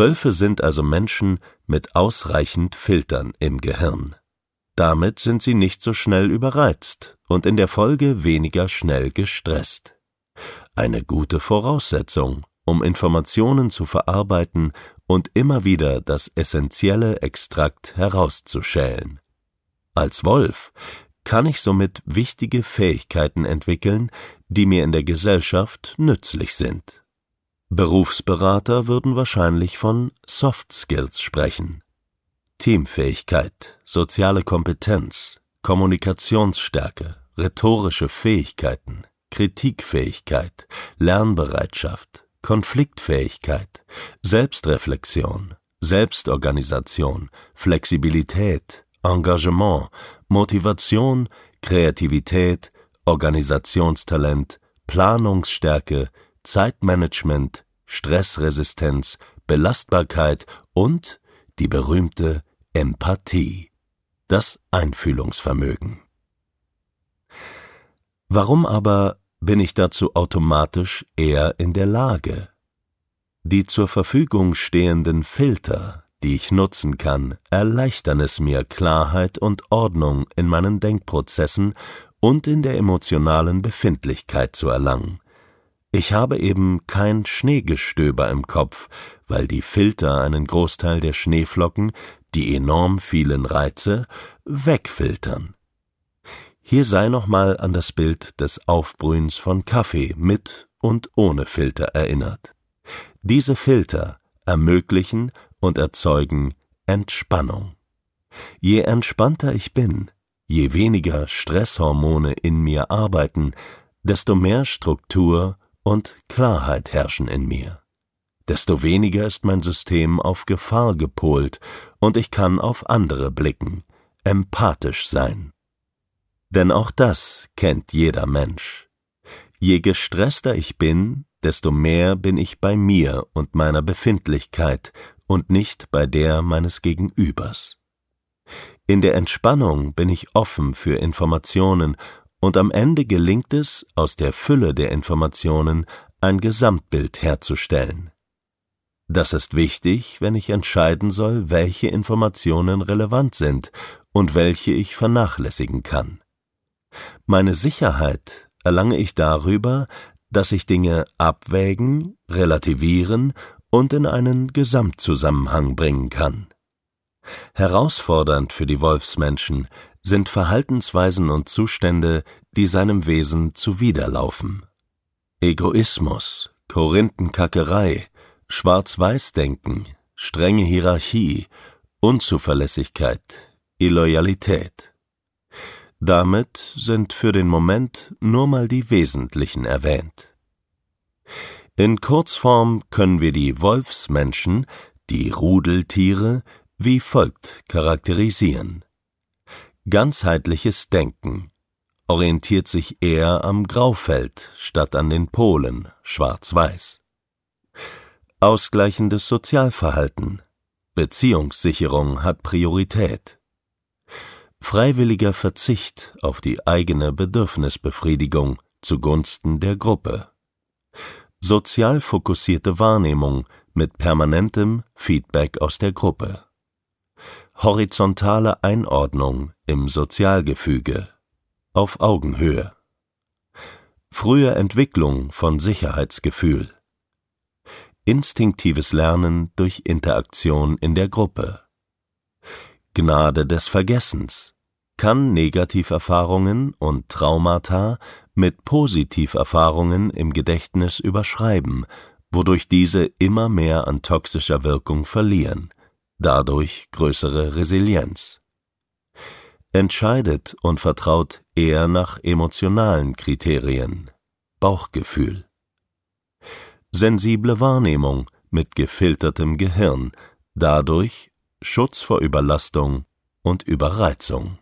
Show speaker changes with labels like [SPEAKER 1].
[SPEAKER 1] Wölfe sind also Menschen mit ausreichend Filtern im Gehirn. Damit sind sie nicht so schnell überreizt und in der Folge weniger schnell gestresst. Eine gute Voraussetzung, um Informationen zu verarbeiten und immer wieder das essentielle Extrakt herauszuschälen. Als Wolf kann ich somit wichtige Fähigkeiten entwickeln, die mir in der Gesellschaft nützlich sind. Berufsberater würden wahrscheinlich von Soft Skills sprechen. Teamfähigkeit, soziale Kompetenz, Kommunikationsstärke, rhetorische Fähigkeiten, Kritikfähigkeit, Lernbereitschaft, Konfliktfähigkeit, Selbstreflexion, Selbstorganisation, Flexibilität, Engagement, Motivation, Kreativität, Organisationstalent, Planungsstärke, Zeitmanagement, Stressresistenz, Belastbarkeit und die berühmte Empathie, das Einfühlungsvermögen. Warum aber bin ich dazu automatisch eher in der Lage? Die zur Verfügung stehenden Filter, die ich nutzen kann, erleichtern es mir, Klarheit und Ordnung in meinen Denkprozessen und in der emotionalen Befindlichkeit zu erlangen. Ich habe eben kein Schneegestöber im Kopf, weil die Filter einen Großteil der Schneeflocken, die enorm vielen Reize, wegfiltern. Hier sei nochmal an das Bild des Aufbrühens von Kaffee mit und ohne Filter erinnert. Diese Filter ermöglichen und erzeugen Entspannung. Je entspannter ich bin, je weniger Stresshormone in mir arbeiten, desto mehr Struktur und Klarheit herrschen in mir. Desto weniger ist mein System auf Gefahr gepolt und ich kann auf andere blicken, empathisch sein. Denn auch das kennt jeder Mensch. Je gestresster ich bin, desto mehr bin ich bei mir und meiner Befindlichkeit und nicht bei der meines Gegenübers. In der Entspannung bin ich offen für Informationen und am Ende gelingt es, aus der Fülle der Informationen ein Gesamtbild herzustellen. Das ist wichtig, wenn ich entscheiden soll, welche Informationen relevant sind und welche ich vernachlässigen kann. Meine Sicherheit erlange ich darüber, dass ich Dinge abwägen, relativieren und in einen Gesamtzusammenhang bringen kann. Herausfordernd für die Wolfsmenschen sind Verhaltensweisen und Zustände, die seinem Wesen zuwiderlaufen. Egoismus, Korinthenkackerei, Schwarz-Weiß-Denken, strenge Hierarchie, Unzuverlässigkeit, Illoyalität. Damit sind für den Moment nur mal die wesentlichen erwähnt. In Kurzform können wir die Wolfsmenschen, die Rudeltiere, wie folgt charakterisieren. Ganzheitliches Denken orientiert sich eher am Graufeld statt an den Polen, schwarz-weiß. Ausgleichendes Sozialverhalten, Beziehungssicherung hat Priorität. Freiwilliger Verzicht auf die eigene Bedürfnisbefriedigung zugunsten der Gruppe. Sozial fokussierte Wahrnehmung mit permanentem Feedback aus der Gruppe horizontale Einordnung im Sozialgefüge auf Augenhöhe. Frühe Entwicklung von Sicherheitsgefühl. Instinktives Lernen durch Interaktion in der Gruppe. Gnade des Vergessens kann Negativerfahrungen und Traumata mit Positiverfahrungen im Gedächtnis überschreiben, wodurch diese immer mehr an toxischer Wirkung verlieren dadurch größere Resilienz. Entscheidet und vertraut eher nach emotionalen Kriterien, Bauchgefühl. Sensible Wahrnehmung mit gefiltertem Gehirn, dadurch Schutz vor Überlastung und Überreizung.